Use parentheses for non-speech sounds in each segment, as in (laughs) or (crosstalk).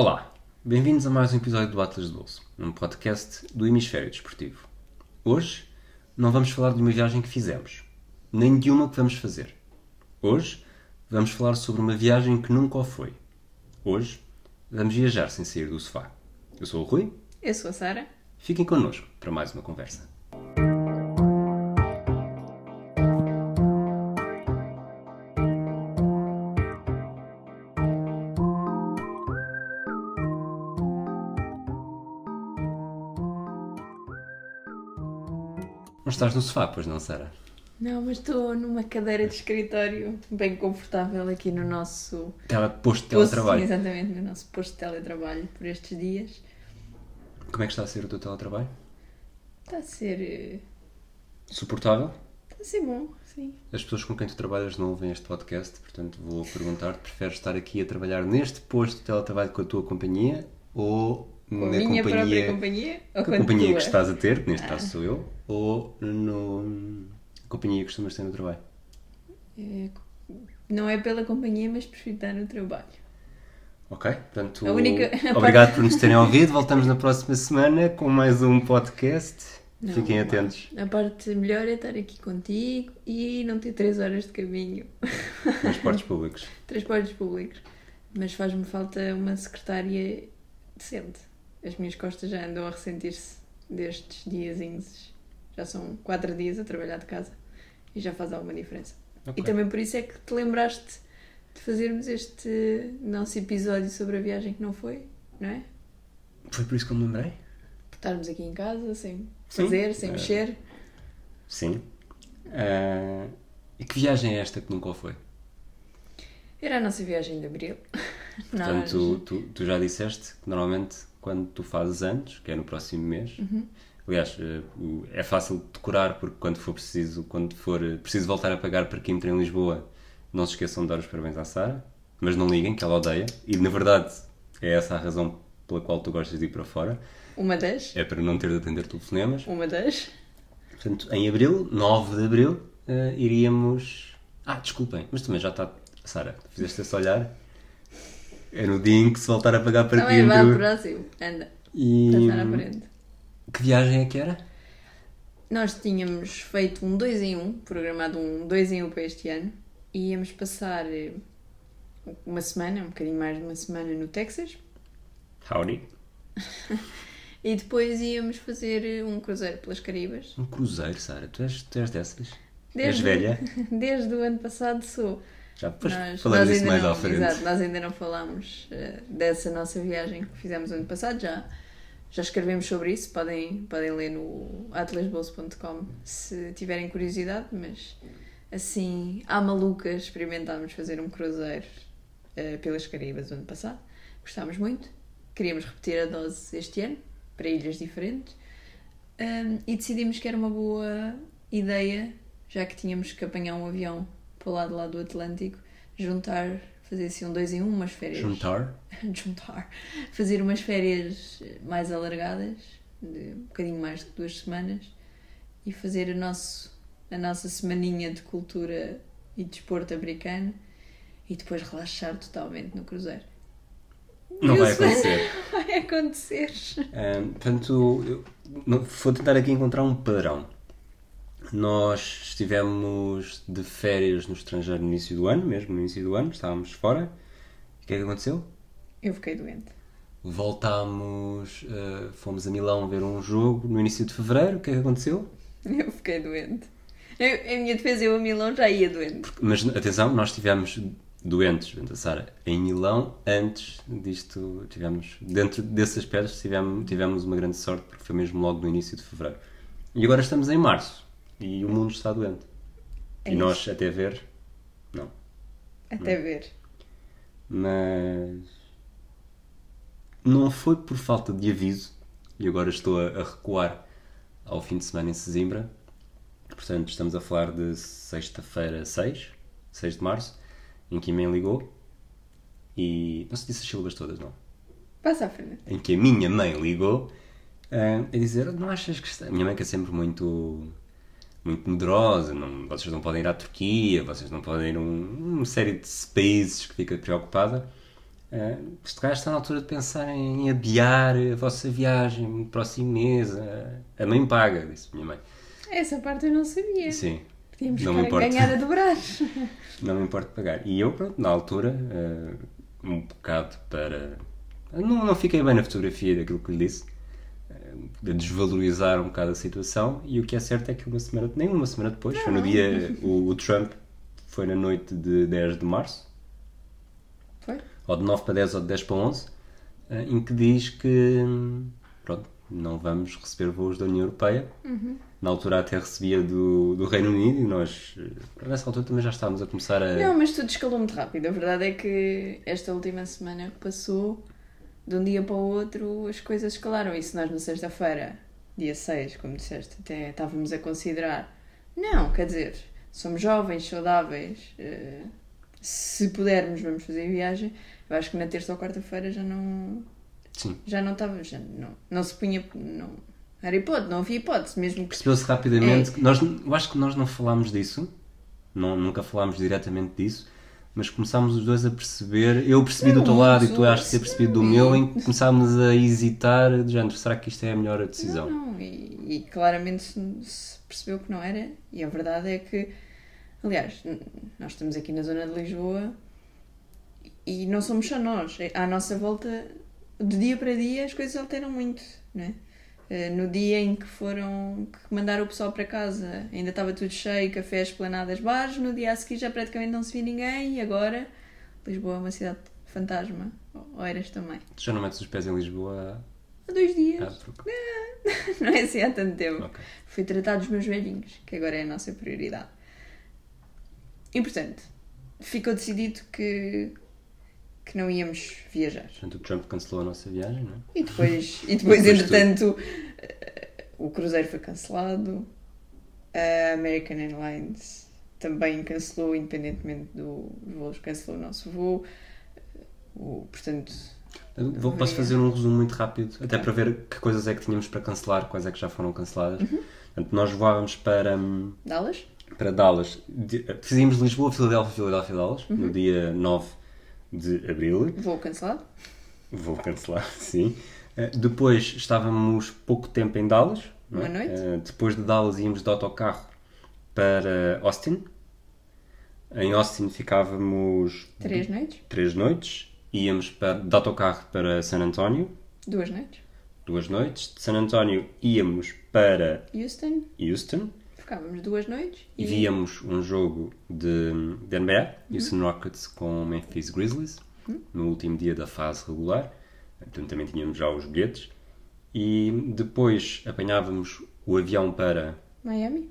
Olá, bem-vindos a mais um episódio do Atlas de Bolso, um podcast do Hemisfério Desportivo. Hoje não vamos falar de uma viagem que fizemos, nem de uma que vamos fazer. Hoje vamos falar sobre uma viagem que nunca foi. Hoje vamos viajar sem sair do sofá. Eu sou o Rui. Eu sou a Sara. Fiquem connosco para mais uma conversa. Estás no sofá, pois não, Sara? Não, mas estou numa cadeira de escritório bem confortável aqui no nosso Tele, posto de posto, teletrabalho. exatamente, no nosso posto de teletrabalho por estes dias. Como é que está a ser o teu teletrabalho? Está a ser. eh, Suportável? Está a ser bom, sim. As pessoas com quem tu trabalhas não ouvem este podcast, portanto vou perguntar-te: preferes estar aqui a trabalhar neste posto de teletrabalho com a tua companhia ou na minha própria companhia, companhia a companhia que estás a ter, que neste Ah. caso sou eu, ou no, companhia que costumas ter no trabalho? Eh, Não é pela companhia, mas prefiro estar no trabalho. Ok? Portanto, única- (laughs) obrigado por nos terem ouvido. Voltamos na próxima semana com mais um podcast. Não, Fiquem atentos. A parte melhor é estar aqui contigo e não ter 3 horas de caminho. (laughs) Transportes públicos. Transportes públicos. Mas faz-me falta uma secretária decente. As minhas costas já andam a ressentir-se destes diazinhos. Já são 4 dias a trabalhar de casa e já faz alguma diferença. Ok. E também por isso é que te lembraste de fazermos este nosso episódio sobre a viagem que não foi, não é? Foi por isso que eu me lembrei? Por estarmos aqui em casa sem Sim. fazer, sem Eh, mexer. Sim. Ah, e que viagem é esta que nunca foi? Era a nossa viagem de abril. (laughs) Nós- Portanto, tu, tu, tu já disseste que normalmente quando tu fazes anos, que é no próximo mês, Uhum. aliás, eh, é fácil de decorar porque quando for preciso, quando for eh, preciso voltar a pagar parquímetro em Lisboa, não se esqueçam de dar os parabéns à Sara, mas não liguem que ela odeia, e na verdade é essa a razão pela qual tu gostas de ir para fora, Uma das. é para não ter de atender telefonemas. Uma das. Portanto, em abril, 9 de abril, eh, iríamos. Ah, desculpem, mas também já está. Sara, fizeste esse olhar? É no dia em que se voltar a pagar Também vá parquímetro. próximo. Anda. E Passar à frente. que viagem é que era? Nós tínhamos feito um 2 em 1, programado um 2 em 1 para este ano, e íamos passar eh, uma semana, um bocadinho mais de uma semana no Texas, Howdy. (laughs) e depois íamos fazer eh, um cruzeiro pelas Caribas. Um cruzeiro, Sara. Tu és, tu és dessas? Desde- És velha? (laughs) Desde o ano passado sou. Já depois Nós, falamos disso mais não, à frente. Exato, nós ainda não falámos eh, dessa nossa viagem que fizemos ano passado, já, já escrevemos sobre isso, podem, podem ler no atlasbolso.com se tiverem curiosidade, mas assim, à maluca experimentámos fazer um cruzeiro eh, pelas Caribas o ano passado, gostámos muito, queríamos repetir a dose este ano, para ilhas diferentes, Ahm, e decidimos que era uma boa ideia, já que tínhamos que apanhar um avião para lado lá do Atlântico, juntar, fazer assim um dois em um, umas férias. Juntar? (laughs) juntar. Fazer umas férias mais alargadas, de um bocadinho mais de duas semanas, e fazer o nosso, a nossa semaninha de cultura e desporto americano e depois relaxar totalmente no cruzeiro. Não vai (laughs) acontecer. Vai acontecer. Ahm, portanto, eu não- vou tentar aqui encontrar um padrão. Nós estivemos de férias no estrangeiro no início do ano, mesmo no início do ano, estávamos fora. O que é que aconteceu? Eu fiquei doente. Voltámos, eh, fomos a Milão ver um jogo no início de fevereiro. O que é que aconteceu? Eu fiquei doente. Eu, em minha defesa, eu a Milão já ia doente. Mas atenção, nós estivemos doentes, Sara, em Milão antes disto. Tivemos, dentro desses aspectos, tivemos, tivemos uma grande sorte porque foi mesmo logo no início de fevereiro. E agora estamos em março e o mundo está doente. É e isso. nós, até ver, não. Até ver. Mas. Não foi por falta de aviso, e agora estou a, a recuar ao fim de semana em Sesimbra. Portanto, estamos a falar de sexta-feira 6, 6 de março, em que a mãe ligou e. Não se disse as sílabas todas, não. Passa à frente. Em que a minha mãe ligou ah, a dizer: Não achas que está. A minha mãe que é sempre muito. Muito medrosa, não, vocês não podem ir à Turquia, vocês não podem ir a um, uma série de países que fica preocupada. Uh, este gajo está na altura de pensar em adiar a vossa viagem no próximo mês. Uh, a mãe paga, disse minha mãe. Essa parte eu não sabia. Sim. Podíamos Não me ganhar a dobrar. (laughs) Não me importa pagar. E eu, pronto, na altura, eh, um bocado para. Não, não fiquei bem na fotografia daquilo que lhe disse, de desvalorizar um bocado a situação. E o que é certo é que uma semana, nem uma semana depois, foi no dia. O, o Trump foi na noite de 10 de março, Foi? ou de 9 para 10 ou de 10 para 11, eh, em que diz que. Pronto, não vamos receber voos da União Europeia. Na altura até recebia do, do Reino Unido e nós, eh, nessa altura, também já estávamos a começar a. Não, mas tudo escalou muito rápido. A verdade é que esta última semana que passou, de um dia para o outro, as coisas escalaram. E se nós na sexta-feira, dia 6, como disseste, até estávamos a considerar. Não, quer dizer, somos jovens, saudáveis. eh, se pudermos, vamos fazer viagem. Eu acho que na terça ou quarta-feira já não. Sim. Já não estava. Já não, não se punha. Não, era hipótese, não havia hipótese. Mesmo que. Percebeu-se rapidamente. É. Nós, eu acho que nós não falámos disso, não, nunca falámos diretamente disso, mas começámos os dois a perceber. Eu percebi do teu Não, lado e tu não, achas ter percebido do não, meu, e- em que começámos a hesitar, de género, será que isto é a melhor decisão? Não, não, e, e claramente se, percebeu que não era, e a verdade é que, aliás, nós estamos aqui na zona de Lisboa e não somos só nós, É- à nossa volta, de dia para dia, as coisas alteram muito, não é? Eh, No dia em que foram que mandaram o pessoal para casa, ainda estava tudo cheio, cafés, esplanadas, bares. No dia a seguir já praticamente não se via ninguém. E agora, Lisboa é uma cidade fantasma. Ou eras também. Tu já não metes os pés em Lisboa Há dois há, dias. pouco. (laughs) Não é assim há tanto tempo. Ok. Fui tratar dos meus velhinhos, que agora é a nossa prioridade. E portanto, ficou decidido que, que não íamos viajar. Portanto, o Trump cancelou a nossa viagem, não é? E depois, e (laughs) depois entretanto, eh, o cruzeiro foi cancelado, a American Airlines também cancelou, independentemente do- dos voos, cancelou o nosso voo. O, portanto, Vou, posso fazer um resumo muito rápido, até para ver que coisas é que tínhamos para cancelar, quais é que já foram canceladas. Uhum. Portanto, nós voávamos para. hum, Dallas? para Dallas. Fizemos Lisboa, Filadélfia, Filadélfia, Dallas, Uhum. no dia 9 de abril. Voo cancelado? Vou cancelar, (laughs) sim. Eh, Depois estávamos pouco tempo em Dallas. não é? Uma noite. Eh, Depois de Dallas íamos de autocarro para Austin. Em Austin ficávamos Três noites? três noites. Íamos para, de autocarro para San Antonio, Duas noites? duas noites. De San Antonio íamos para Houston? Houston. Ficávamos duas noites E víamos um jogo de, de NBA, Houston Rockets com Memphis Grizzlies, no último dia da fase regular. Portanto, também tínhamos já os bilhetes. E depois apanhávamos o avião para. Miami?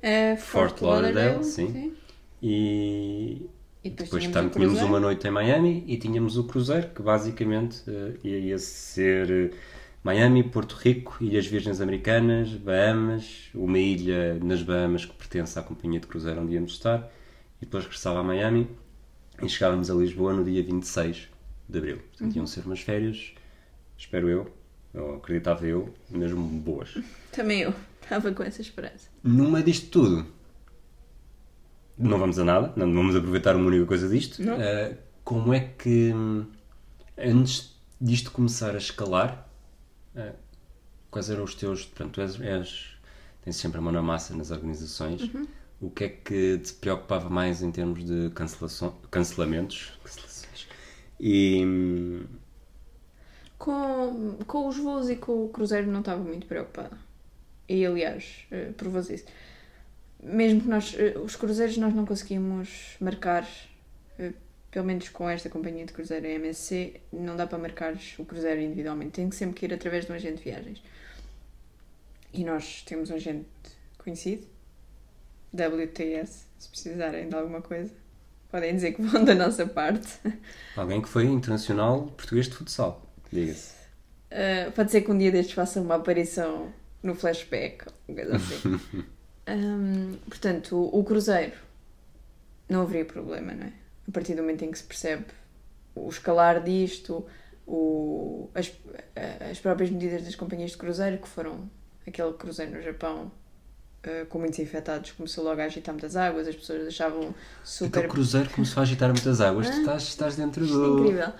Eh, Fort Lauderdale, sim. E E depois, depois tínhamos tínhamos uma noite em Miami e tínhamos o cruzeiro, que basicamente eh, ia ser eh, Miami, Porto Rico, Ilhas Virgens Americanas, Bahamas, uma ilha nas Bahamas que pertence à companhia de cruzeiro onde íamos estar, e depois regressava a Miami e chegávamos a Lisboa no dia 26 de Abril. Portanto, Uhum. iam ser umas férias, espero eu, ou acreditava eu, mesmo boas. (laughs) Também eu. Estava com essa esperança. Numa disto tudo, não vamos a nada, não vamos aproveitar uma única coisa disto. Eh, como é que, hum, antes disto começar a escalar, eh, quais eram os teus. Pronto, tu és, és- tens sempre a mão na massa nas organizações. Uhum. O que é que te preocupava mais em termos de cancelação, cancelamentos? Cancelações. E. hum, Com, com os voos e com o cruzeiro não estava muito preocupada. E aliás, eh, provou-se isso. Mesmo que nós, eh, os cruzeiros nós não conseguimos marcar, eh, pelo menos com esta companhia de cruzeiro, a MSC, não dá para marcar o cruzeiro individualmente. Tem que sempre que ir através de um agente de viagens. E nós temos um agente conhecido, WTS, se precisarem de alguma coisa. Podem dizer que vão da nossa parte. alguém que foi internacional português de futsal, diga-se. Uh, pode ser que um dia destes faça uma aparição no flashback, uma coisa assim. (laughs) Um, portanto, o, o cruzeiro não haveria problema, não é? A partir do momento em que se percebe o escalar disto, o, as, as próprias medidas das companhias de cruzeiro, que foram aquele cruzeiro no Japão uh, com muitos infectados, começou logo a agitar muitas águas, as pessoas achavam super Aquele cruzeiro começou a agitar muitas águas. Tu Ah. estás, estás dentro Isto é do. incrível.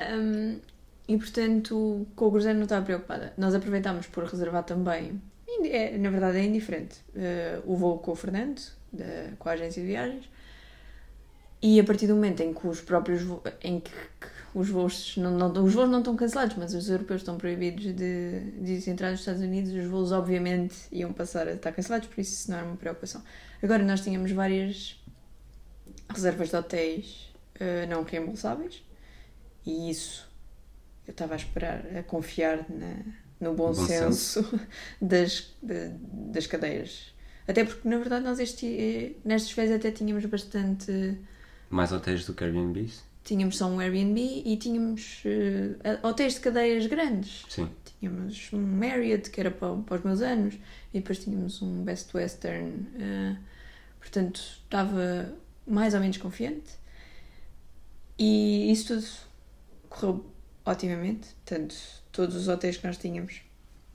Um, e portanto, com o cruzeiro não estava preocupada. Nós aproveitámos por reservar também, é, na verdade é indiferente, uh, o voo com o Fernando, da, com a agência de viagens, e a partir do momento em que os próprios em que, os voos não, não, os voos não estão cancelados, mas os europeus estão proibidos de, de entrar nos Estados Unidos, os voos obviamente iam passar a estar cancelados, por isso isso não era uma preocupação. Agora nós tínhamos várias reservas de hotéis uh, não reembolsáveis e isso eu estava a esperar, a confiar na, no bom, bom senso, senso. (laughs) Das, de, das cadeias. Até porque na verdade nós este, eh, nestas férias até tínhamos bastante mais hotéis do que Airbnbs? Tínhamos só um Airbnb e tínhamos uh, hotéis de cadeias grandes. Sim. Tínhamos um Marriott, que era para, para os meus anos, e depois tínhamos um Best Western. Uh, portanto, estava mais ou menos confiante. E isso tudo correu otimamente. Portanto, todos os hotéis que nós tínhamos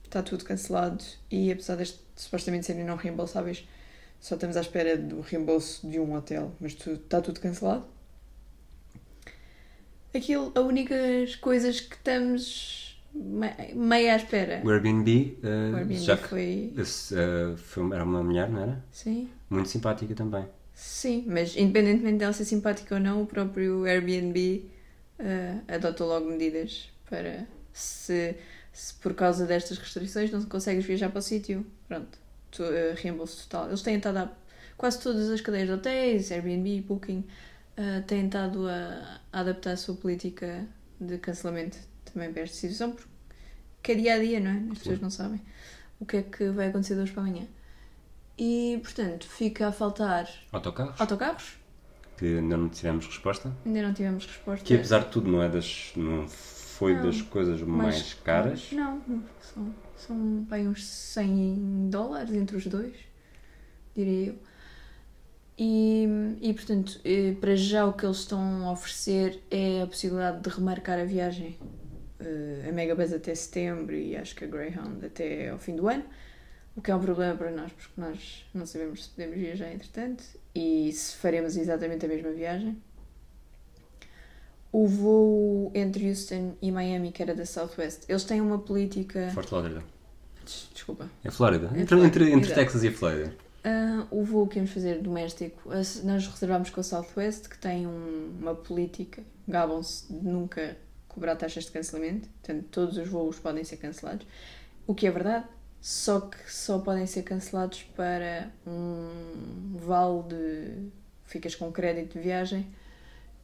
está tudo cancelado e apesar de supostamente serem não reembolsáveis, só estamos à espera do reembolso de um hotel, mas tu, está tudo cancelado. Aquilo, as únicas coisas que estamos meio à espera. O Airbnb, uh, o Airbnb já que foi... Esse, uh, foi... era uma mulher, não era? Sim. Muito simpática também. Sim, mas independentemente dela ser simpática ou não, o próprio Airbnb uh, adotou logo medidas para se, se por causa destas restrições não consegues viajar para o sítio, pronto, to, uh, reembolso total. Eles têm estado a. Quase todas as cadeias de hotéis, Airbnb, Booking, uh, têm estado a, a, adaptar a sua política de cancelamento também para esta situação, porque é dia a dia, não é? As pessoas não sabem o que é que vai acontecer de hoje para amanhã. E, portanto, fica a faltar. Autocarros? Autocarros. Que ainda não tivemos resposta. Ainda não tivemos resposta. Que apesar de tudo não é das. não foi não, das coisas mais caras. Não, são são bem uns 100 dólares entre os dois, diria eu. E, e portanto, eh, para já o que eles estão a oferecer é a possibilidade de remarcar a viagem. Uh, a Megabus até setembro e acho que a Greyhound até ao fim do ano. O que é um problema para nós, porque nós não sabemos se podemos viajar entretanto e se faremos exatamente a mesma viagem. O voo entre Houston e Miami, que era da Southwest, eles têm uma política. Fort Lauderdale. Desculpa. É Flórida. É entre, Flórida. entre, entre Texas e a Flórida. Uh, o voo que íamos fazer doméstico, nós reservámos com a Southwest, que tem um, uma política, gabam-se de nunca cobrar taxas de cancelamento, portanto, todos os voos podem ser cancelados. O que é verdade, só que só podem ser cancelados para um vale de. ficas com crédito de viagem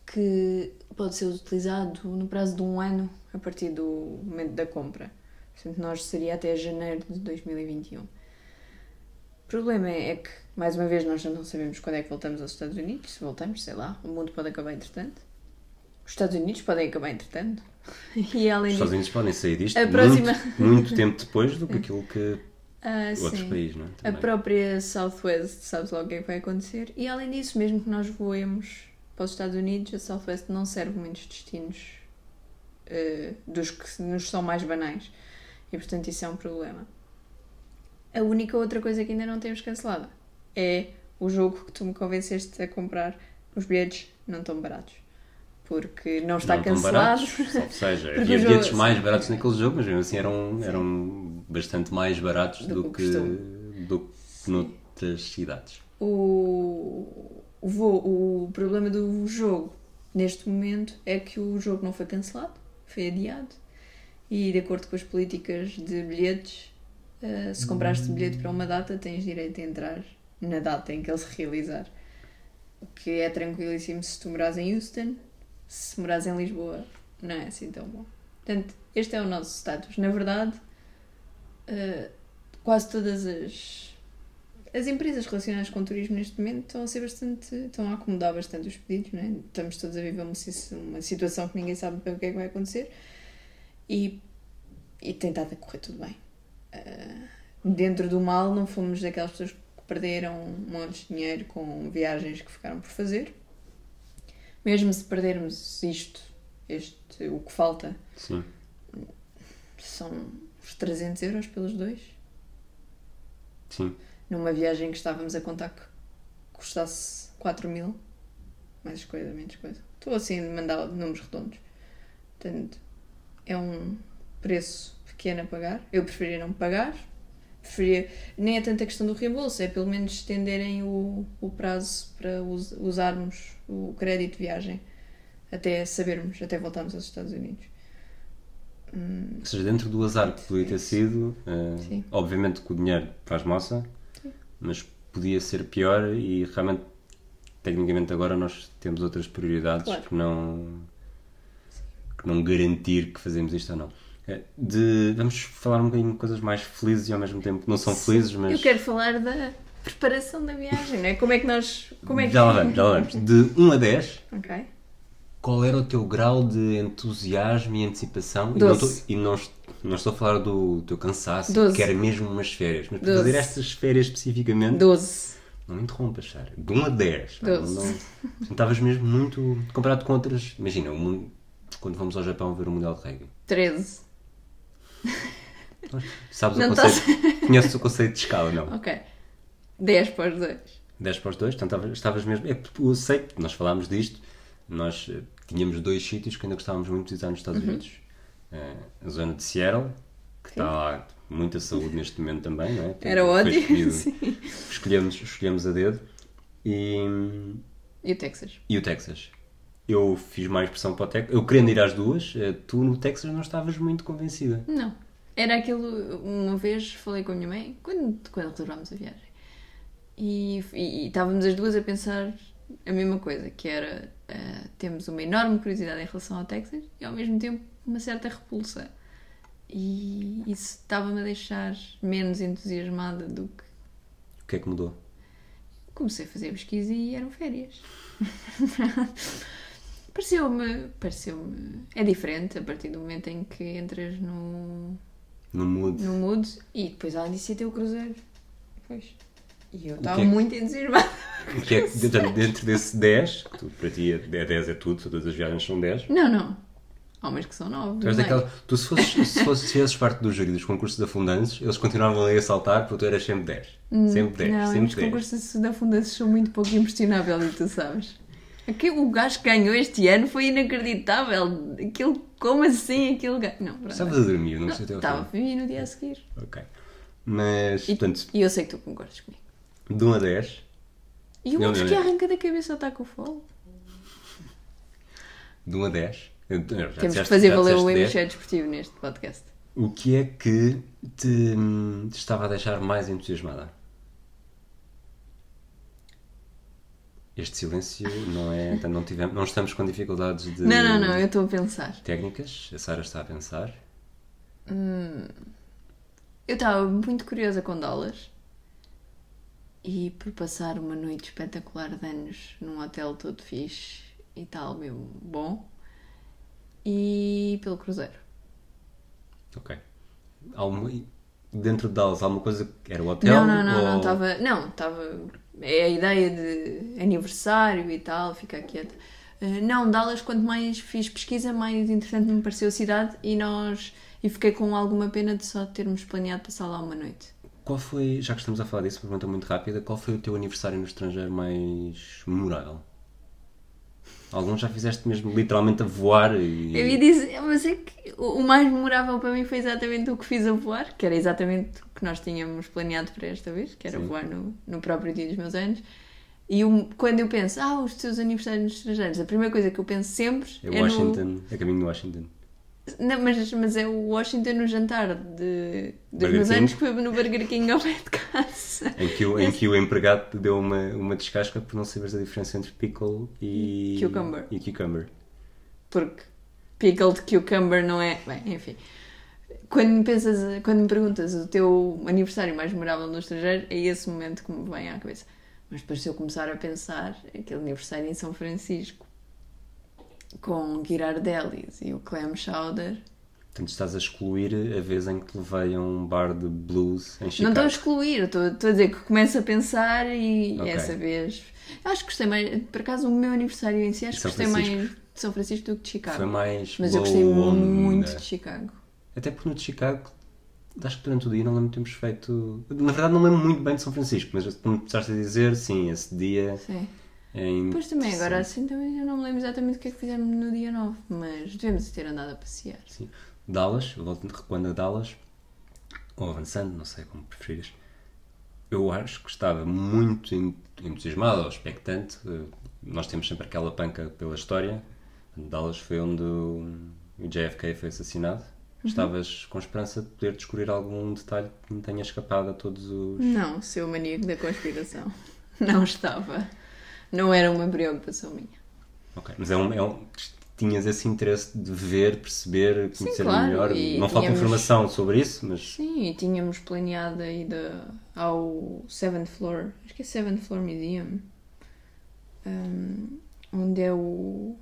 que pode ser utilizado no prazo de um ano a partir do momento da compra. Portanto, nós seria até janeiro de 2021. O problema é que, mais uma vez, nós já não sabemos quando é que voltamos aos Estados Unidos. Se voltamos, sei lá, o mundo pode acabar entretanto. Os Estados Unidos podem acabar entretanto. (laughs) E além Os Estados Unidos podem sair disto próxima... muito, muito tempo depois do que aquilo que (laughs) ah, outros sim. países, não é? A própria Southwest sabe logo o que é que vai acontecer. E além disso, mesmo que nós voemos para os Estados Unidos, a Southwest não serve muitos destinos uh, dos que nos são mais banais. E portanto isso é um problema. A única outra coisa que ainda não temos cancelada é o jogo que tu me convenceste a comprar. Os bilhetes não estão baratos. Porque não está não cancelado. Baratos, (laughs) ou seja, havia bilhetes mais baratos naquele jogo, mas mesmo assim eram, eram bastante mais baratos do, do que, do que noutras cidades. O, o, o problema do jogo neste momento é que o jogo não foi cancelado, foi adiado e de acordo com as políticas de bilhetes, uh, se compraste bilhete para uma data, tens direito a entrar na data em que ele se realizar. O que é tranquilíssimo se tu moras em Houston, se moras em Lisboa, não é assim tão bom. Portanto, este é o nosso status. Na verdade, uh, quase todas as, as empresas relacionadas com o turismo neste momento estão a ser bastante. estão a acomodar bastante os pedidos, não é? Estamos todos a viver uma, uma situação que ninguém sabe bem o que é que vai acontecer e, e tem estado a correr tudo bem. Uh, dentro do mal, não fomos daquelas pessoas que perderam um monte de dinheiro com viagens que ficaram por fazer. Mesmo se perdermos isto, este, o que falta, Sim. são uns 300 euros pelos dois. Sim. Numa viagem que estávamos a contar que custasse 4 mil, mais coisa, menos coisa. Estou assim a mandar números redondos. Portanto, é um preço pequeno a pagar. Eu preferia não pagar. Preferia, nem é tanta questão do reembolso, é pelo menos estenderem o, o prazo para us- usarmos o crédito de viagem até sabermos, até voltarmos aos Estados Unidos. Hum, Ou seja, dentro do azar que podia ter sido, Sim. obviamente que o dinheiro faz moça, mas podia ser pior e realmente, tecnicamente agora nós temos outras prioridades Claro. que não que não garantir que fazemos isto ou não. Eh, De, vamos falar um bocadinho de coisas mais felizes e ao mesmo tempo que não são felizes, mas Eu quero falar da preparação da viagem, não é? Como é que nós. Como é que... já lá vamos, já lá vamos. De 1 a 10, Ok. Qual era o teu grau de entusiasmo e antecipação? E não, Doze. estou, e não, não estou a falar do teu cansaço, Doze. que era mesmo umas férias, mas para Doze. fazer estas férias especificamente, 12. não me interrompas, Sara. De 1 a 10. Não, Doze. não, não estavas mesmo muito. comparado com outras. Imagina, mundo- quando fomos ao Japão ver o Mundial de Rugby. 13. Sabes Não o conceito? (laughs) Conheces o conceito de escala, não? Ok. 10 para os dois. 10 para os dois, então estavas, estavas mesmo. É, eu sei que nós falámos disto, nós eh, tínhamos dois sítios que ainda gostávamos muito de visitar nos Estados Unidos. Eh, a zona de Seattle, que está lá muita saúde neste momento também, não é? Era (laughs) Sim. escolhemos, escolhemos a dedo. E, E o Texas? e o Texas. Eu fiz mais pressão para o Texas. Eu querendo ir às duas, eh, tu no Texas não estavas muito convencida. Não. Era aquilo. Uma vez falei com a minha mãe, quando, quando reservámos a viagem, e, e, e estávamos as duas a pensar a mesma coisa, que era. eh, temos uma enorme curiosidade em relação ao Texas e ao mesmo tempo uma certa repulsa. E isso estava-me a deixar menos entusiasmada do que. O que é que mudou? Comecei a fazer pesquisa e eram férias. (laughs) pareceu-me. Pareceu-me. É diferente a partir do momento em que entras no, No mood. no mood e depois além disso ia ter o cruzeiro. Pois. E eu O estava é muito entusiasmada. (laughs) O que é que, dentro, dentro desse 10, que tu, para ti é 10 é tudo, todas as viagens são 10. Não, não. Há umas que são nove. Tu, és não é? daquela, tu se fosses, se fosses, se fizesses parte do júri dos concursos de afundantes, eles continuavam ali a saltar porque tu eras sempre 10. Sempre 10, Hum, Não, sempre os 10. concursos da Fundação são muito pouco impressionável e tu sabes. Aquele, o gajo que ganhou este ano foi inacreditável. Aquilo, como assim aquele gajo? Não, pronto. Estavas a dormir, não sei até ao Estava, fim. vi no dia a seguir. Ok. Mas, E, portanto, e eu sei que tu concordas comigo. De 1 a 10, E o Não, outro que não. arranca da cabeça está com fome. de 1 a 10, eu- eu- já Temos que disseste- fazer já valer o disseste 10. hemisfério desportivo neste podcast. O que é que te, hum, te estava a deixar mais entusiasmada? Este silêncio não é. então Não, tivemos, não estamos com dificuldades de. Não, não, não, eu estou a pensar. Técnicas, a Sara está a pensar. Eu estava muito curiosa com Dallas e por passar uma noite espetacular de anos num hotel todo fixe e tal, mesmo bom, e pelo Cruzeiro. Ok. Alguma, dentro de Dallas, alguma coisa que era o hotel? não, não, não, não ou- estava. Não, estava. É a ideia de aniversário e tal, ficar quieta. Eh, não, Dallas, quanto mais fiz pesquisa, mais interessante me pareceu a cidade e nós. E fiquei com alguma pena de só termos planeado passar lá uma noite. Qual foi, já que estamos a falar disso, uma pergunta muito rápida, qual foi o teu aniversário no estrangeiro mais memorável? Alguns já fizeste mesmo literalmente a voar e. Eu ia dizer, mas é que o mais memorável para mim foi exatamente o que fiz a voar, que era exatamente o que nós tínhamos planeado para esta vez, que era Sim. voar no, no próprio dia dos meus anos. E o- quando eu penso, ah, os teus aniversários nos estrangeiros, a primeira coisa que eu penso sempre É é, Washington, é caminho de Washington. Não, mas, mas é o Washington no jantar de, dos meus anos que foi no Burger King ao pé de casa. Em que, o, em que o empregado te deu uma, uma descasca por não saberes a diferença entre pickle e. Cucumber. E cucumber. porque pickled cucumber não é. Bem, enfim. Quando me, pensas, quando me perguntas o teu aniversário mais memorável no estrangeiro, é esse momento que me vem à cabeça. Mas depois, se eu começar a pensar, aquele aniversário em São Francisco com Girardellis e o Clam Chowder, Portanto, estás a excluir a vez em que te levei a um bar de blues em não Chicago. estou a excluir, estou, estou a dizer que começo a pensar e Ok. essa vez. Acho que gostei mais, por acaso, o meu aniversário em si, acho que gostei mais de São Francisco do que de Chicago. Foi mais. Mas eu gostei muito de Chicago. Até porque no de Chicago, acho que durante o dia não lembro de termos feito. Na verdade, não lembro muito bem de São Francisco, mas como começaste a dizer, sim, esse dia Sim. É Pois também, agora assim também eu não me lembro exatamente o que é que fizemos no dia 9, mas devemos ter andado a passear. Sim. Dallas, recuando a Dallas, ou avançando, não sei como preferires. Eu acho que estava muito en- entusiasmado ou expectante. Eh, Nós temos sempre aquela panca pela história. Dallas foi onde o JFK foi assassinado. Estavas com esperança de poder descobrir algum detalhe que me tenha escapado a todos os. Não, seu maníaco da conspiração. (laughs) Não estava. Não era uma preocupação minha. Ok, mas é um, é um- tinhas esse interesse de ver, perceber, conhecer claro, melhor. e Não falta informação sobre isso, mas Sim, e tínhamos planeado a ida ao Seventh Floor, acho que é Seventh Floor Museum, hum, onde é o.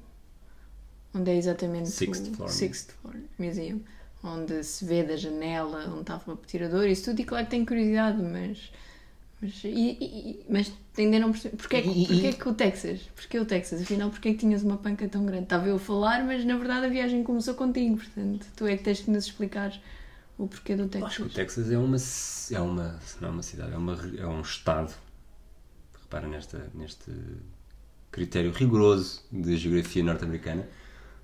onde é exatamente Sixth o Floor Sixth Floor Museum, onde se vê da janela onde estava o tirador, isso tudo, e claro que tenho curiosidade, mas. Mas, e, e- mas ainda não percebi. Porquê, é que- porquê é que o Texas? Porquê o Texas? Afinal, porquê é que tinhas uma panca tão grande? Estava eu a falar, mas na verdade a viagem começou contigo, portanto, tu é que tens que nos explicar o porquê do Texas. Acho que o Texas é uma, é uma, não é uma cidade, é, uma, é um estado. Repara nesta, neste critério rigoroso de geografia norte-americana.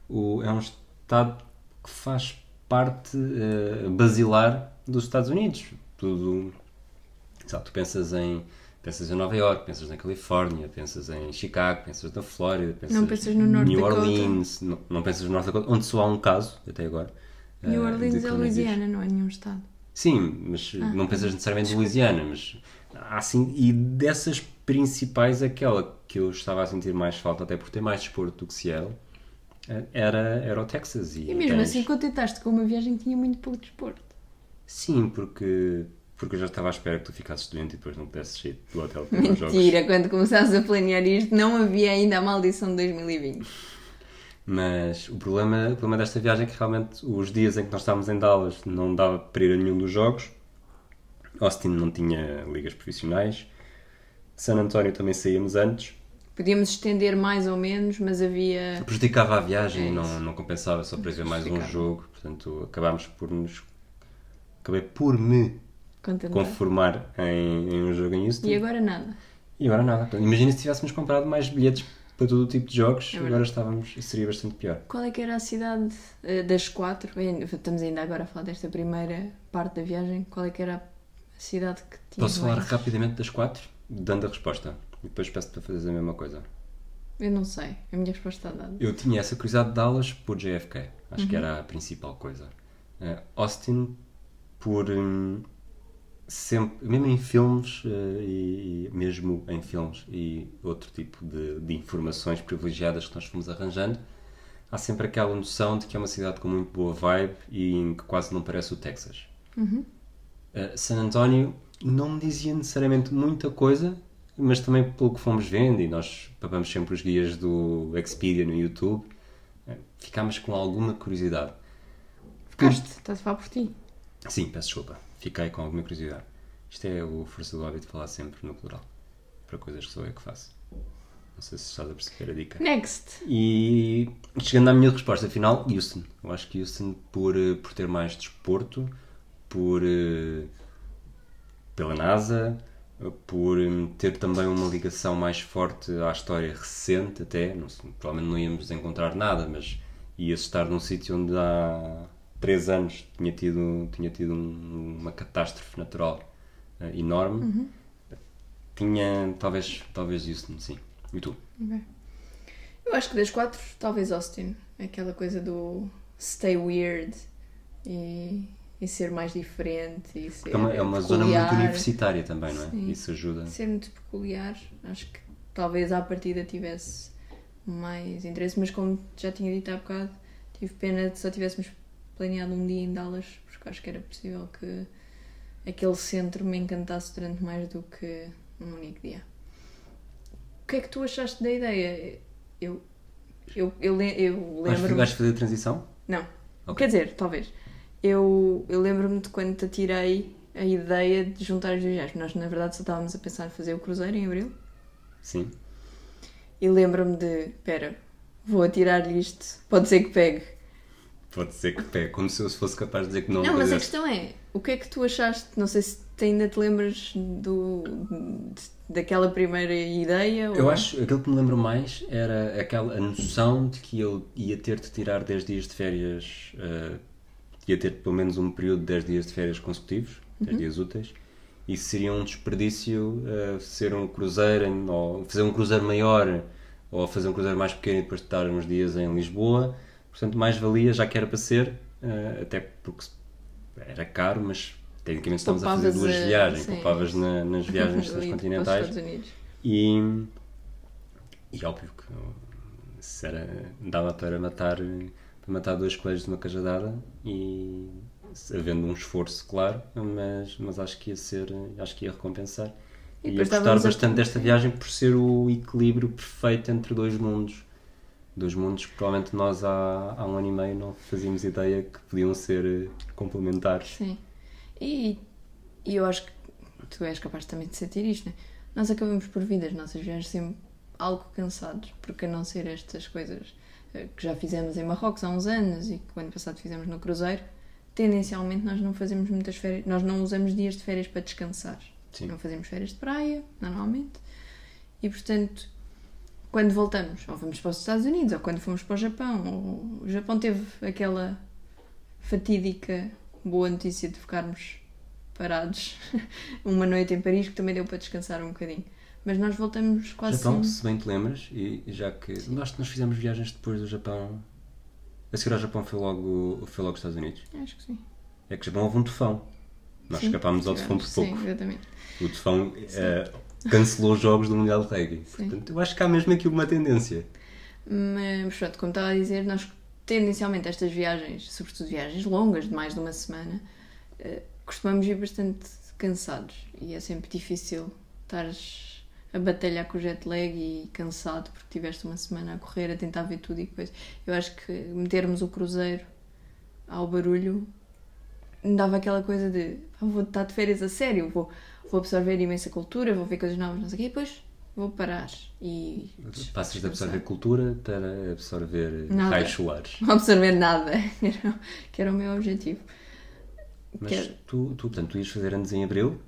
O- É um estado que faz parte eh, basilar dos Estados Unidos. Tudo, sabe, tu pensas em pensas em Nova York, pensas na Califórnia, pensas em Chicago, pensas na Flórida, pensas Não pensas no North New Dakota. Orleans, não, não pensas no North Dakota, onde só há um caso até agora. New eh, Orleans é. Louisiana, não é nenhum estado. Sim, mas Ah, não pensas necessariamente em Louisiana, mas assim, e dessas principais, aquela que eu estava a sentir mais falta, até por ter mais desporto do que Seattle, eh, era, era o Texas. E, E mesmo tens- assim contentaste com uma viagem que tinha muito pouco desporto. Sim, porque, porque eu já estava à espera que tu ficasses doente e depois não pudesses sair do hotel para os jogos. Mentira, quando começaste a planear isto, não havia ainda a maldição de 2020. Mas o problema, o problema desta viagem é que realmente os dias em que nós estávamos em Dallas não dava para ir a nenhum dos jogos. Austin não tinha ligas profissionais. San António também saíamos antes. Podíamos estender mais ou menos, mas havia. Prejudicava a viagem É e não, não compensava só para ver mais um jogo. Portanto, acabámos por nos. Acabei por me Contentar. conformar em, em um jogo em Houston. E agora nada. E agora nada. Portanto, Imagina se tivéssemos comprado mais bilhetes para todo o tipo de jogos, É agora estávamos. seria bastante pior. Qual é que era a cidade eh, das quatro? Estamos ainda agora a falar desta primeira parte da viagem. Qual é que era a cidade que tinha Posso falar mais? rapidamente das quatro, dando a resposta. E depois peço para fazeres a mesma coisa. Eu não sei. A minha resposta está dada. Eu tinha essa curiosidade de Dallas por JFK. Acho Uhum. que era a principal coisa. Eh, Austin por hum, sempre, mesmo em filmes eh, e, mesmo em filmes e outro tipo de, de informações privilegiadas que nós fomos arranjando, há sempre aquela noção de que é uma cidade com muito boa vibe e em que quase não parece o Texas. Uh, San António não me dizia necessariamente muita coisa, mas também pelo que fomos vendo, e nós papamos sempre os guias do Expedia no YouTube, uh, ficámos com alguma curiosidade. Ficaste, estás a falar por ti. Sim, peço desculpa, fiquei com alguma curiosidade. Isto é o força do hábito de falar sempre no plural, para coisas que sou eu que faço. Não sei se estás a perceber a dica. Next. E chegando à minha resposta final, Houston. Eu acho que Houston, por, eh, por ter mais desporto, por, eh, pela NASA, por eh, ter também uma ligação mais forte à história recente, até, não sei, provavelmente não íamos encontrar nada, mas ia estar num sítio onde há três anos tinha tido, tinha tido um- uma catástrofe natural eh, enorme. Tinha, talvez, talvez Houston, sim. E tu? Ok. Eu acho que das quatro, talvez Austin. Aquela coisa do stay weird e, e ser mais diferente. E ser É uma, é uma zona muito universitária também, não é? Sim. Isso ajuda. Ser muito peculiar. Acho que talvez à partida tivesse mais interesse, mas como já tinha dito há bocado, tive pena de só tivéssemos planeado um dia em Dallas, porque acho que era possível que aquele centro me encantasse durante mais do que um único dia. O que é que tu achaste da ideia? Eu, eu, eu, eu Vais, lembro-me. vais fazer a transição? Não. Ok. Quer dizer, talvez. Eu, eu lembro-me de quando te tirei a ideia de juntar duas viagens. Nós, na verdade, só estávamos a pensar em fazer o cruzeiro em abril. Sim. E lembro-me de: espera, vou atirar-lhe isto, pode ser que pegue. Pode ser que pegue, como se eu fosse capaz de dizer que não. Não, mas a questão é: o que é que tu achaste? Não sei se te, ainda te lembras do, daquela primeira ideia? Eu ou- acho, aquilo que me lembro mais era aquela a noção de que eu ia ter de tirar 10 dias de férias, eh, ia ter pelo menos um período de 10 dias de férias consecutivos, 10 dias úteis, e seria um desperdício eh, ser um cruzeiro, em- ou fazer um cruzeiro maior, ou fazer um cruzeiro mais pequeno e depois estar uns dias em Lisboa. Portanto, mais valia, já que era para ser, eh, até porque era caro, mas tecnicamente estamos a fazer duas eh, viagens, sim. poupavas na- nas (laughs) viagens transcontinentais. E, e óbvio que uh, se era, dava para matar, para matar dois coelhos de uma cajadada e havendo um esforço, claro, mas, mas acho que ia ser, acho que ia recompensar. E E ia gostar estávamos a- bastante desta viagem por ser o equilíbrio perfeito entre dois mundos. Dois mundos que provavelmente nós há, há um ano e meio não fazíamos ideia que podiam ser eh, complementares. Sim. E, e eu acho que tu és capaz também de sentir isto, né? Nós acabamos por vir das nossas viagens sempre algo cansados, porque a não ser estas coisas eh, que já fizemos em Marrocos há uns anos e que o ano passado fizemos no Cruzeiro, tendencialmente nós não fazemos muitas férias, nós não usamos dias de férias para descansar. Sim. Não fazemos férias de praia, normalmente. E portanto, quando voltamos, ou vamos para os Estados Unidos, ou quando fomos para o Japão, ou o Japão teve aquela fatídica boa notícia de ficarmos parados (laughs) uma noite em Paris, que também deu para descansar um bocadinho. Mas nós voltamos quase Japão, se bem te lembras, e já que nós, nós fizemos viagens depois do Japão, a seguir ao Japão foi logo, foi logo os Estados Unidos. Acho que sim. É que o Japão houve um tufão. Nós Sim, escapámos ao tufão por sim, pouco. exatamente. O tufão eh, cancelou os jogos do Mundial de Rugby. Sim. Portanto, eu acho que há mesmo aqui uma tendência. Mas pronto, como estava a dizer, nós tendencialmente estas viagens, sobretudo viagens longas, de mais de uma semana, eh, costumamos ir bastante cansados e é sempre difícil estares a batalhar com o jet lag e cansado porque tiveste uma semana a correr, a tentar ver tudo e depois. Eu acho que metermos o cruzeiro ao barulho me dava aquela coisa de "Ah, vou estar de férias a sério, vou, vou absorver imensa cultura, vou ver coisas novas, não sei o quê, e depois vou parar e Passas de absorver cultura para absorver Nada. raios solares. não absorver nada, (laughs) que era, o meu objetivo. Mas Quero- tu, tu, portanto, tu ias fazer anos em Abril.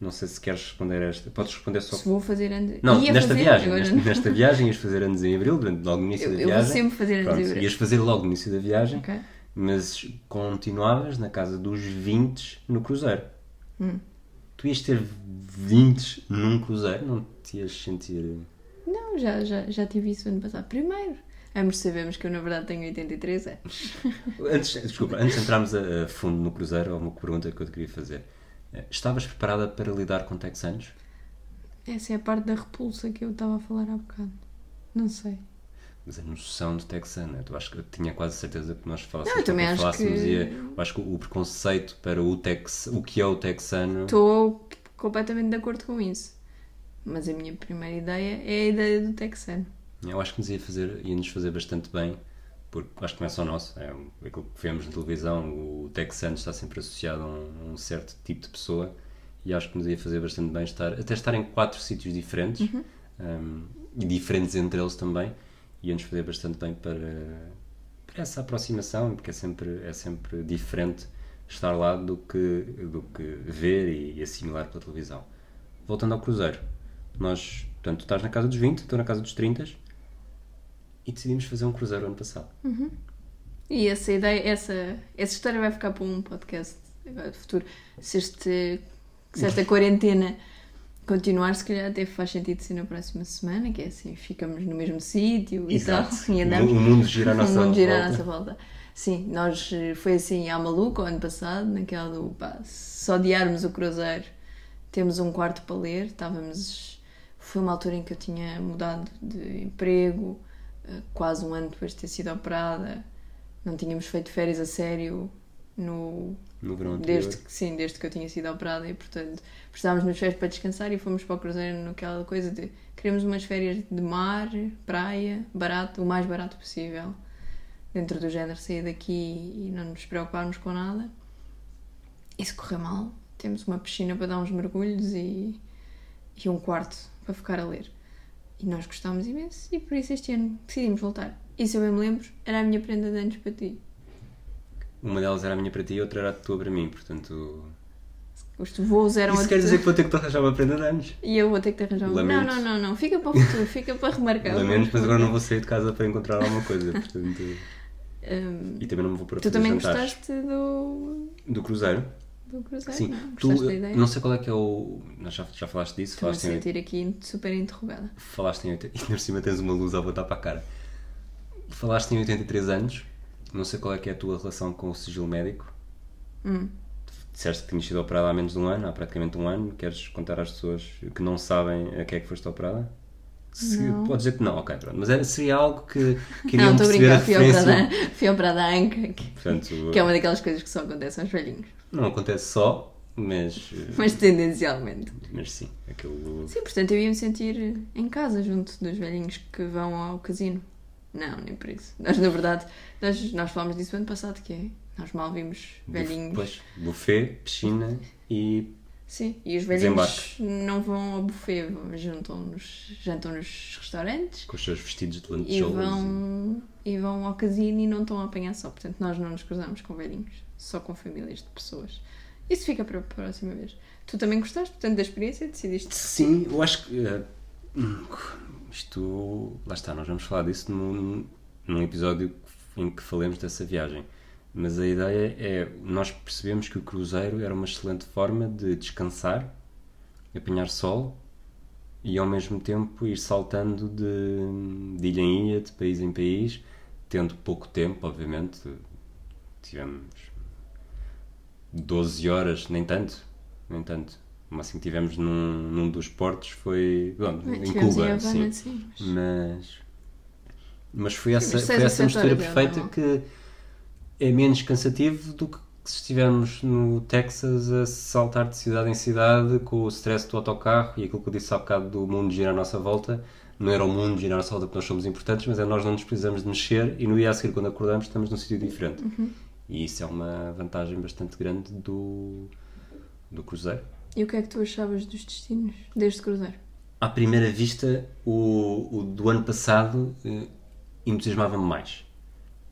Não sei se queres responder a esta. Podes responder só Se vou fazer antes. Não, Ia nesta fazer, viagem. Nesta, nesta viagem ias fazer anos em Abril, durante, logo no início Eu, da eu vou viagem. sempre fazer Pronto, de abril. ias fazer logo no início da viagem, Ok. mas continuavas na casa dos 20 no cruzeiro. Hum. Tu ias ter 20 num cruzeiro, não te ias sentir. Não, já, já, já tive isso ano passado. Primeiro, ambos sabemos que eu na verdade tenho 83 anos. (laughs) Antes, desculpa, antes de entrarmos a, fundo no cruzeiro, há uma pergunta que eu te queria fazer. Eh, Estavas preparada para lidar com texanos? Essa é a parte da repulsa que eu estava a falar há bocado. Não sei. Mas a noção de texano, eu acho que eu tinha quase certeza que nós falássemos, Não, eu também acho falássemos que- e eu acho que o preconceito para o, tex, o que é o texano Estou completamente de acordo com isso. Mas a minha primeira ideia é a ideia do texano. Eu acho que nos ia, fazer, ia nos fazer bastante bem, porque acho que não é só nosso, é um- aquilo que vemos na televisão, o texano está sempre associado a um, um certo tipo de pessoa e acho que nos ia fazer bastante bem estar, até estar em quatro sítios diferentes um, e diferentes entre eles também, ia nos fazer bastante bem para, para essa aproximação, porque é sempre, é sempre diferente estar lá do que, do que ver e, e assimilar pela televisão. Voltando ao cruzeiro, nós, portanto, estás na casa dos 20, estou na casa dos 30 e decidimos fazer um cruzeiro ano passado. E essa ideia, essa, essa história vai ficar para um podcast agora do futuro. Se, este, se esta quarentena continuar, se calhar até faz sentido ser na próxima semana, que é assim, ficamos no mesmo sítio e tal, e andamos. O mundo gira à (laughs) nossa mundo gira à volta. nossa volta. Sim, nós eh, foi assim à maluca o ano passado, naquela do pá, se odiarmos o cruzeiro, temos um quarto para ler, estávamos. Foi uma altura em que eu tinha mudado de emprego, eh, quase um ano depois de ter sido operada, não tínhamos feito férias a sério no, No verão anterior. desde que sim, desde que eu tinha sido operada e portanto precisávamos umas férias para descansar e fomos para o cruzeiro naquela coisa de queremos umas férias de mar, praia, barato, o mais barato possível, dentro do género sair daqui e não nos preocuparmos com nada. E se correr mal, temos uma piscina para dar uns mergulhos e, e um quarto para ficar a ler. E nós gostámos imenso e por isso este ano decidimos voltar. E se eu bem me lembro, era a minha prenda de anos para ti. Uma delas era a minha para ti e outra era a tua para mim, portanto. Os voos eram Isso a quer dizer que vou ter que te arranjar uma prenda de anos. E eu vou ter que te arranjar um. Não, não, não, não. Fica para o futuro, fica para remarcar. Lamento, mas agora não vou sair de casa para encontrar alguma coisa. Portanto, Hum, e também não me vou pôr a tu também jantares. gostaste do, do cruzeiro. do cruzeiro? Sim, não? tu, Gostaste da ideia? não sei qual é que é o. Nós já, já falaste disso, Estou-me a falaste em, sentir aqui super interrogada. falaste em 80 (laughs) e por cima tens uma luz a botar para a cara. Falaste em 83 anos, não sei qual é que é a tua relação com o sigilo médico. Hum. Disseste que tinhas sido operada há menos de um ano, há praticamente um ano. Queres contar às pessoas que não sabem a que é que foste operada? Se, Não. Podes dizer que não, ok, pronto. Mas era- seria algo que (laughs) Não, queriam estou a perceber a brincar, fui operada, referência. (laughs) fui operada à anca, que, Portanto, que é uma daquelas coisas que só acontecem aos velhinhos. não acontece só, mas, Mas tendencialmente. mas sim, aquilo Sim, portanto eu ia me sentir em casa junto dos velhinhos que vão ao casino. Não, nem por isso. Nós, na verdade, nós, nós falámos disso ano passado, que é. Nós mal vimos velhinhos. Pois, buffet, piscina e Sim, e os velhinhos Desembarque. não vão ao buffet, juntam-nos, jantam nos restaurantes com os seus vestidos de e lantejoulas. vão, e vão ao casino e não estão a apanhar só. Portanto, nós não nos cruzamos com velhinhos, só com famílias de pessoas. Isso fica para a próxima vez. Tu também gostaste, portanto, da experiência? Decidiste. Sim, eu acho que. eh, hum, isto. Lá está, nós vamos falar disso num, num episódio em que falemos dessa viagem. Mas a ideia é. Nós percebemos que o cruzeiro era uma excelente forma de descansar, apanhar sol e ao mesmo tempo ir saltando de, de ilha em ilha, de país em país, tendo pouco tempo, obviamente. Tivemos 12 horas, nem tanto, nem tanto. Máximo que tivemos num, num dos portos foi bom, em Cuba, em Havana, sim. sim, mas- Mas, mas foi essa, foi essa mistura é perfeita normal. que é menos cansativo do que se estivermos no Texas a saltar de cidade em cidade com o stress do autocarro e aquilo que eu disse há bocado do mundo girar à nossa volta. Não era o mundo girar à nossa volta porque nós somos importantes, mas é nós não nos precisamos de mexer e no dia a seguir, quando acordamos, estamos num sítio diferente. Uhum. E isso é uma vantagem bastante grande do, do cruzeiro. E o que é que tu achavas dos destinos deste cruzeiro? À primeira vista, o, o do ano passado eh, entusiasmava-me mais.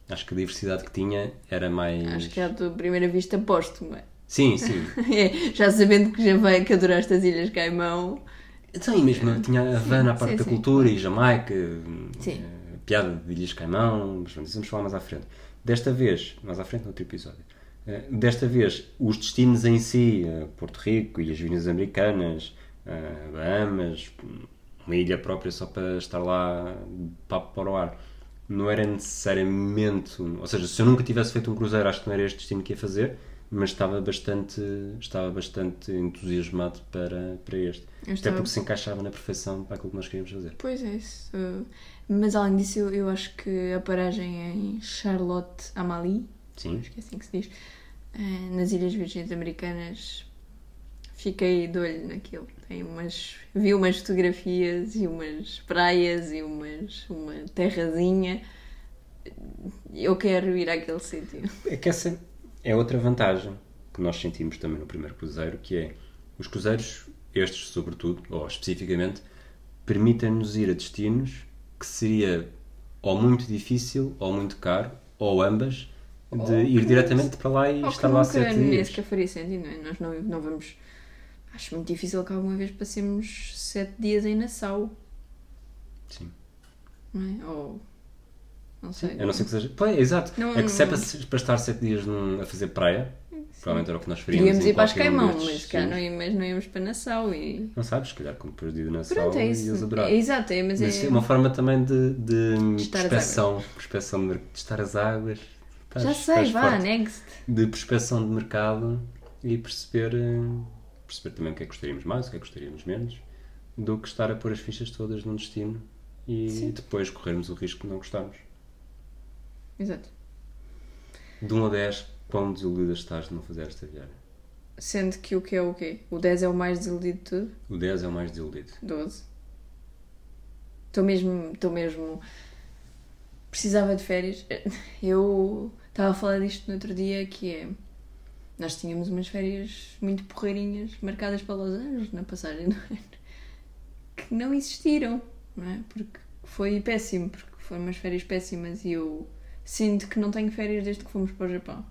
Acho que a diversidade que tinha era mais. Acho que é a tua primeira vista póstuma. Sim, sim. (laughs) É, já sabendo que já vai que adoraste as Ilhas Caimão. Então, e mesmo tinha a Havana, a parte sim, da sim. cultura e Jamaica, Sim. eh, piada de Ilhas Caimão, mas vamos falar mais à frente. Desta vez, mais à frente no outro episódio, desta vez, os destinos em si, eh, Porto Rico e as Ilhas Americanas, eh, Bahamas, uma ilha própria só para estar lá de papo para o ar, não era necessariamente. Ou seja, se eu nunca tivesse feito um cruzeiro, acho que não era este destino que ia fazer, mas estava bastante, estava bastante entusiasmado para, para este. Eu Até estava- porque se encaixava na perfeição para aquilo que nós queríamos fazer. Pois é, isso. Mas além disso, eu, eu acho que a paragem é em Charlotte Amalie, Sim. acho que é assim que se diz, eh, nas Ilhas Virgens Americanas, fiquei de olho naquilo. Tem umas, vi umas fotografias e umas praias e umas, uma terrazinha. Eu quero ir àquele sítio. É que essa é outra vantagem que nós sentimos também no primeiro cruzeiro, que é os cruzeiros, estes sobretudo, ou especificamente, permitem-nos ir a destinos que seria ou muito difícil ou muito caro, ou ambas, de Ou ir que- diretamente para lá e Ou estar que lá sete nem dias. sequer faria sentido, não é? Nós não, não vamos. Acho muito difícil que alguma vez passemos sete dias em Nassau, Sim. não é? Ou. Não sei. A não ser que seja. Pois, exato. Não- é que se é para, para estar sete dias num- a fazer praia, provavelmente era o que nós faríamos. Podíamos em ir para as Caimão, mas, cá não, mas não íamos para Nassau e. Não sabes, se calhar, quando depois de ir na Pronto, é ias isso. adorar. É, exato, é, mas, Mas é. uma forma também de, de prospeção, prospeção de, testar as águas. Estás- Já sei, vá, forte. next. De prospeção de mercado e perceber, eh, perceber também o que é que gostaríamos mais, o que é que gostaríamos menos, do que estar a pôr as fichas todas num destino e Sim. depois corrermos o risco de não gostarmos. Exato. De 1 a 10, quão desiludida estás de não fazer esta viagem? Sendo que o que é o quê? O 10 é o mais desiludido de tudo? O 10 é o mais desiludido. 12. Estou mesmo. Estou mesmo. Precisava de férias. Eu estava a falar disto no outro dia que é. Nós tínhamos umas férias muito porreirinhas marcadas para Los Angeles na passagem do ano que não existiram, não é? Porque foi péssimo, porque foram umas férias péssimas e eu sinto que não tenho férias desde que fomos para o Japão.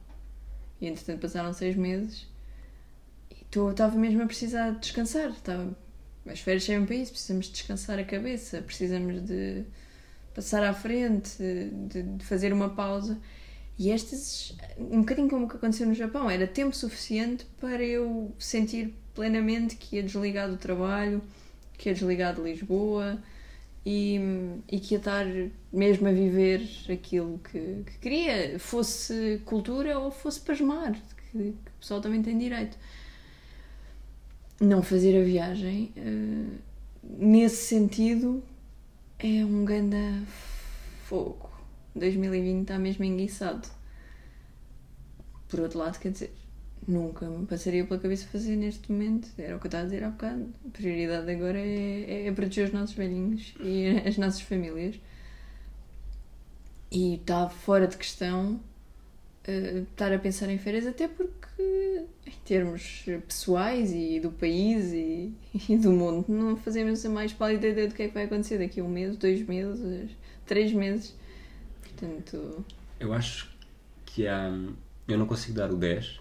E entretanto passaram seis meses e estava mesmo a precisar de descansar. Estava... As férias servem para isso, precisamos de descansar a cabeça, precisamos de passar à frente, de, de fazer uma pausa. E estas, um bocadinho como o que aconteceu no Japão, era tempo suficiente para eu sentir plenamente que ia desligar do trabalho, que ia desligar de Lisboa e, e que ia estar mesmo a viver aquilo que, que queria, fosse cultura ou fosse pasmar, que, que o pessoal também tem direito. Não fazer a viagem, uh, nesse sentido, é um ganda fogo. 2020 está mesmo enguiçado. Por outro lado, quer dizer, nunca me passaria pela cabeça fazer neste momento. Era o que eu estava a dizer há bocado. A prioridade agora é, é proteger os nossos velhinhos e as nossas famílias. E está fora de questão uh, estar a pensar em férias, até porque, em termos pessoais e do país e, (laughs) e do mundo, não fazemos a mais pálida ideia do que é que vai acontecer daqui a um mês, dois meses, três meses. Portanto. Eu acho que há. Eu não consigo dar o 10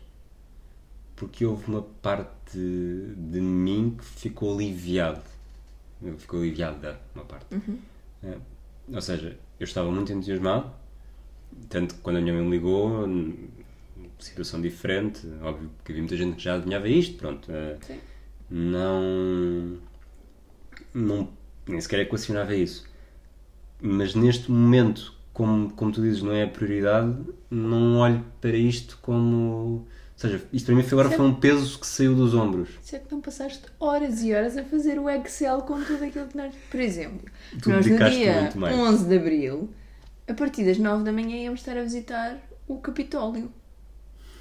porque houve uma parte de mim que ficou aliviado. Ficou aliviada uma parte. Uhum. É, ou seja, eu estava muito entusiasmado, tanto que quando a minha mãe me ligou, situação diferente, óbvio que havia muita gente que já adivinhava isto, pronto. É, não, não. nem sequer equacionava isso. Mas neste momento, como, como tu dizes, não é a prioridade, não olho para isto como ou seja, isto para mim agora foi um peso que saiu dos ombros. Sei que não passaste horas e horas a fazer o Excel com tudo aquilo que nós. Por exemplo, Tu nós no dia muito mais. 11 de abril, a partir das 9 da manhã, íamos estar a visitar o Capitólio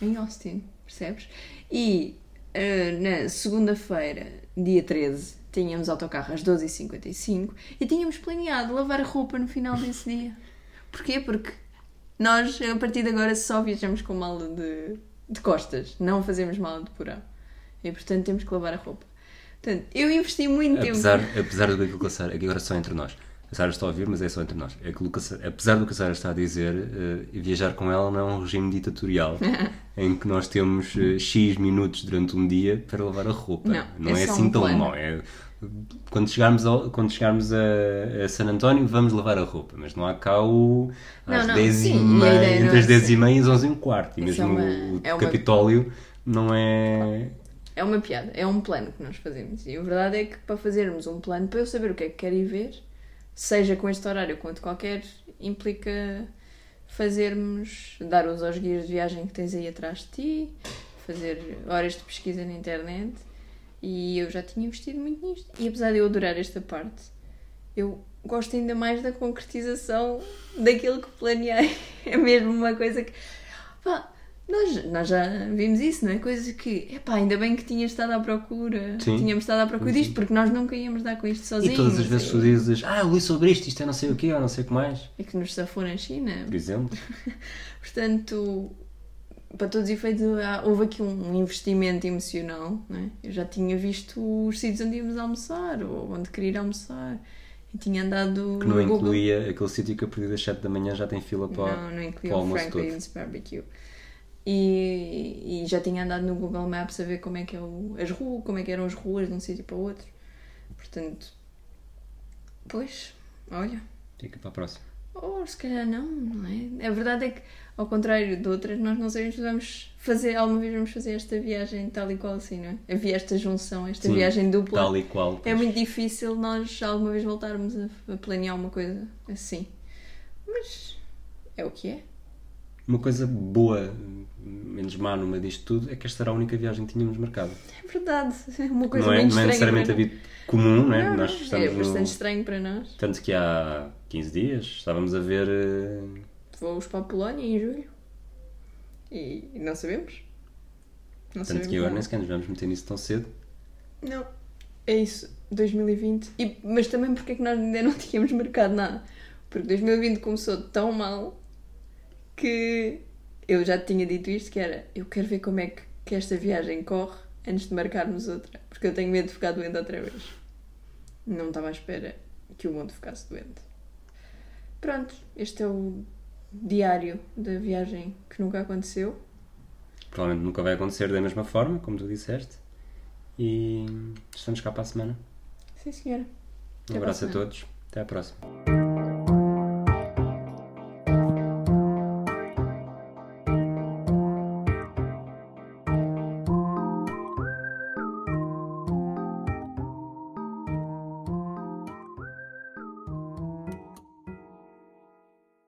em Austin, percebes? E ah, na segunda-feira, dia 13, tínhamos autocarro às 12h55 e tínhamos planeado lavar roupa no final desse dia. Porquê? Porque nós, a partir de agora, só viajamos com mala de, de costas, não fazemos mala de porão. E portanto temos que lavar a roupa. Portanto, eu investi muito Apesar, tempo. apesar do que a Sara, aqui agora só entre nós. A Sara está a ouvir, mas é só entre nós. É que o apesar do que a Sara está a dizer, eh, viajar com ela não é um regime ditatorial (laughs) em que nós temos eh, X minutos durante um dia para lavar a roupa. Não, é é só assim um tão mau. É, quando chegarmos, ao- quando chegarmos a, a San António, vamos lavar a roupa, mas não há cá o. Às Não, não, 10 e sim, e meia, não entre é as 10 e meia e as 11 e um quarto. E Isso é mesmo uma- o é uma- Capitólio não é. É uma piada, é um plano que nós fazemos. E a verdade é que para fazermos um plano, para eu saber o que é que quero ir ver, seja com este horário quanto qualquer, implica fazermos, dar uso aos guias de viagem que tens aí atrás de ti, fazer horas de pesquisa na internet. E eu já tinha investido muito nisto. E apesar de eu adorar esta parte, eu gosto ainda mais da concretização daquilo que planeei. (laughs) É mesmo uma coisa que. Pá, nós, nós já vimos isso, não é? Coisas que. Epá, ainda bem que tinhas estado à procura. Sim. Tínhamos estado à procura disto, porque nós nunca íamos dar com isto E sozinhos. todas as vezes e- tu dizes, ah, eu li sobre isto, isto é não sei o quê, ou não sei o que mais, É que nos safou na China. por exemplo. (laughs) Portanto, para todos os efeitos, houve aqui um investimento emocional. É? Eu já tinha visto os sítios onde íamos almoçar ou onde queria ir almoçar. E tinha andado Que não no Google. incluía aquele sítio que a partir das 7 da manhã já tem fila para, Não, não incluía o Franklin's Barbecue. E, e já tinha andado no Google Maps a ver como é que é o, as ruas, como é que eram as ruas de um sítio para o outro. Portanto, pois, olha, Fica para a próxima. ou se calhar não, não é? A verdade é que, ao contrário de outras, nós não sabemos se vamos fazer, alguma vez vamos fazer esta viagem tal e qual assim, não é? Havia esta junção, esta Sim, viagem dupla. Tal e qual. É pois. muito difícil nós alguma vez voltarmos a, planear uma coisa assim. Mas é o que é. Uma coisa boa, menos má numa disto tudo, é que esta era a única viagem que tínhamos marcado. É verdade. (laughs) É uma coisa não é, muito não é necessariamente para comum, não é? Não, Nós não, estamos é bastante no... estranho para nós. Tanto que há 15 dias estávamos a ver. eh, Voos para a Polónia em julho. E não sabemos. Não Tanto sabemos que agora nem sequer nos vamos meter nisso tão cedo. Não. É isso. 2020. E, mas também porque é que nós ainda não (laughs) tínhamos marcado nada? Porque 2020 começou tão mal que eu já tinha dito isto, que era eu quero ver como é que, que esta viagem corre antes de marcarmos outra. Porque eu tenho medo de ficar doente outra vez. Não estava à espera que o mundo ficasse doente. Pronto, este é o diário da viagem que nunca aconteceu. Provavelmente nunca vai acontecer da mesma forma, como tu disseste. E estamos cá para a semana. Sim, senhora. Um Até abraço a todos. Até à próxima.